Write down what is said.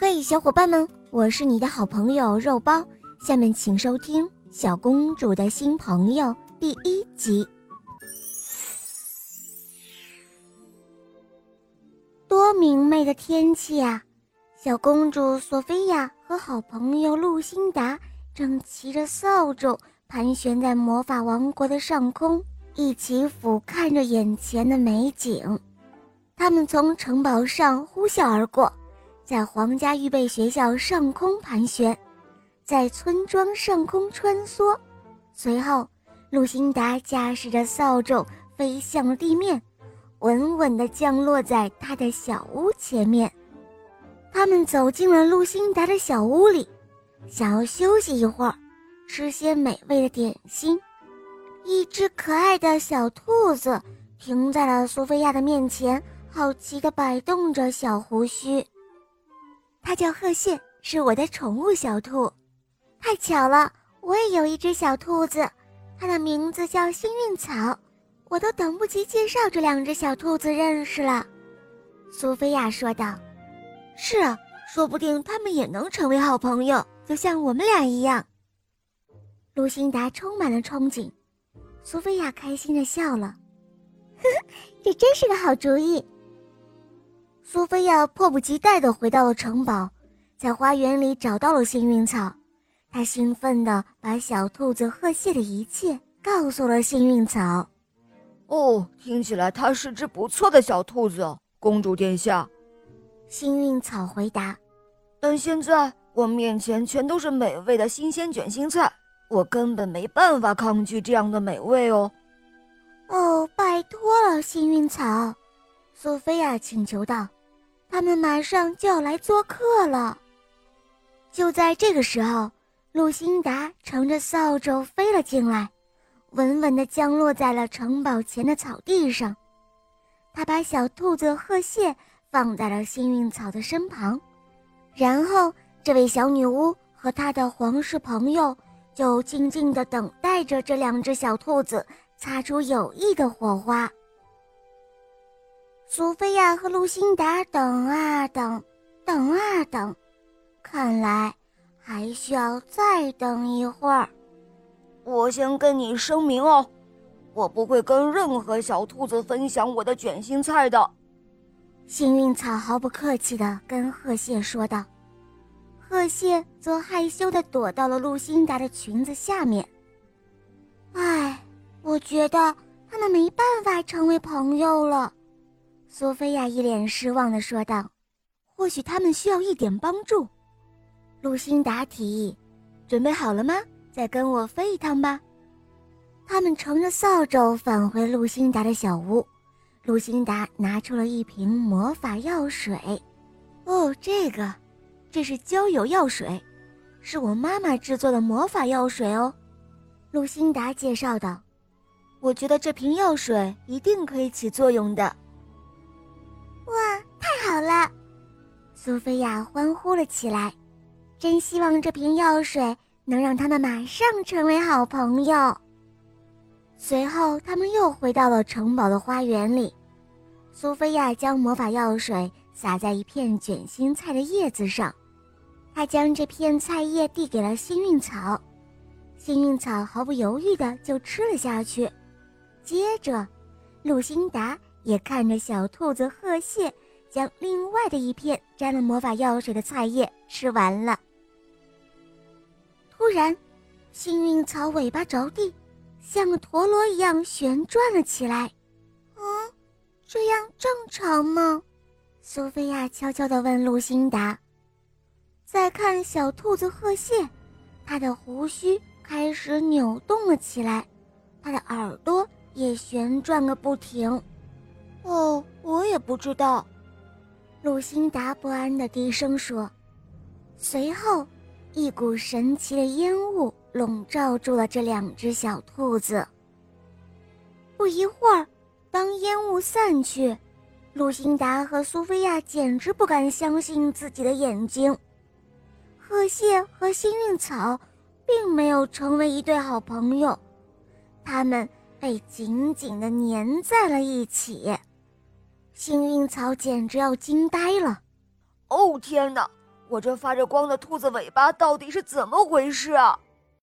嘿，小伙伴们，我是你的好朋友肉包。下面请收听《小公主的新朋友》第一集。多明媚的天气啊！小公主索菲亚和好朋友露辛达正骑着扫帚盘旋在魔法王国的上空，一起俯瞰着眼前的美景。他们从城堡上呼啸而过。在皇家预备学校上空盘旋，在村庄上空穿梭，随后，露辛达驾驶着扫帚飞向地面，稳稳地降落在他的小屋前面。他们走进了露辛达的小屋里，想要休息一会儿，吃些美味的点心。一只可爱的小兔子停在了苏菲亚的面前，好奇地摆动着小胡须。它叫贺信，是我的宠物小兔。太巧了，我也有一只小兔子，它的名字叫幸运草。我都等不及介绍这两只小兔子认识了。苏菲亚说道：“是啊，说不定它们也能成为好朋友，就像我们俩一样。”露辛达充满了憧憬，苏菲亚开心地笑了：“呵呵，这真是个好主意。”苏菲亚迫不及待地回到了城堡，在花园里找到了幸运草。她兴奋地把小兔子贺谢的一切告诉了幸运草。哦，听起来它是只不错的小兔子，公主殿下。幸运草回答。但现在我面前全都是美味的新鲜卷心菜，我根本没办法抗拒这样的美味哦。哦，拜托了，幸运草，苏菲亚请求道。他们马上就要来做客了。就在这个时候，露辛达乘着扫帚飞了进来，稳稳地降落在了城堡前的草地上。他把小兔子鹤蟹放在了幸运草的身旁，然后这位小女巫和她的皇室朋友就静静地等待着这两只小兔子擦出友谊的火花。苏菲亚和露辛达等啊等，等啊等，看来还需要再等一会儿。我先跟你声明哦，我不会跟任何小兔子分享我的卷心菜的。幸运草毫不客气地跟鹤蟹说道，鹤蟹则害羞地躲到了露辛达的裙子下面。唉，我觉得他们没办法成为朋友了。苏菲亚一脸失望地说道：“或许他们需要一点帮助。”露辛达提议：“准备好了吗？再跟我飞一趟吧。”他们乘着扫帚返回露辛达的小屋。露辛达拿出了一瓶魔法药水。“哦，这个，这是焦油药水，是我妈妈制作的魔法药水哦。”露辛达介绍道：“我觉得这瓶药水一定可以起作用的。”哇，太好了！苏菲亚欢呼了起来，真希望这瓶药水能让他们马上成为好朋友。随后，他们又回到了城堡的花园里。苏菲亚将魔法药水洒在一片卷心菜的叶子上，她将这片菜叶递给了幸运草，幸运草毫不犹豫地就吃了下去。接着，露辛达。也看着小兔子贺蟹将另外的一片沾了魔法药水的菜叶吃完了。突然，幸运草尾巴着地，像个陀螺一样旋转了起来。嗯，这样正常吗？苏菲亚悄悄地问露辛达。再看小兔子贺蟹，它的胡须开始扭动了起来，它的耳朵也旋转个不停。哦，我也不知道，露辛达不安的低声说。随后，一股神奇的烟雾笼罩住了这两只小兔子。不一会儿，当烟雾散去，露辛达和苏菲亚简直不敢相信自己的眼睛。鹤蟹和幸运草并没有成为一对好朋友，他们被紧紧地粘在了一起。幸运草简直要惊呆了！哦天哪，我这发着光的兔子尾巴到底是怎么回事啊？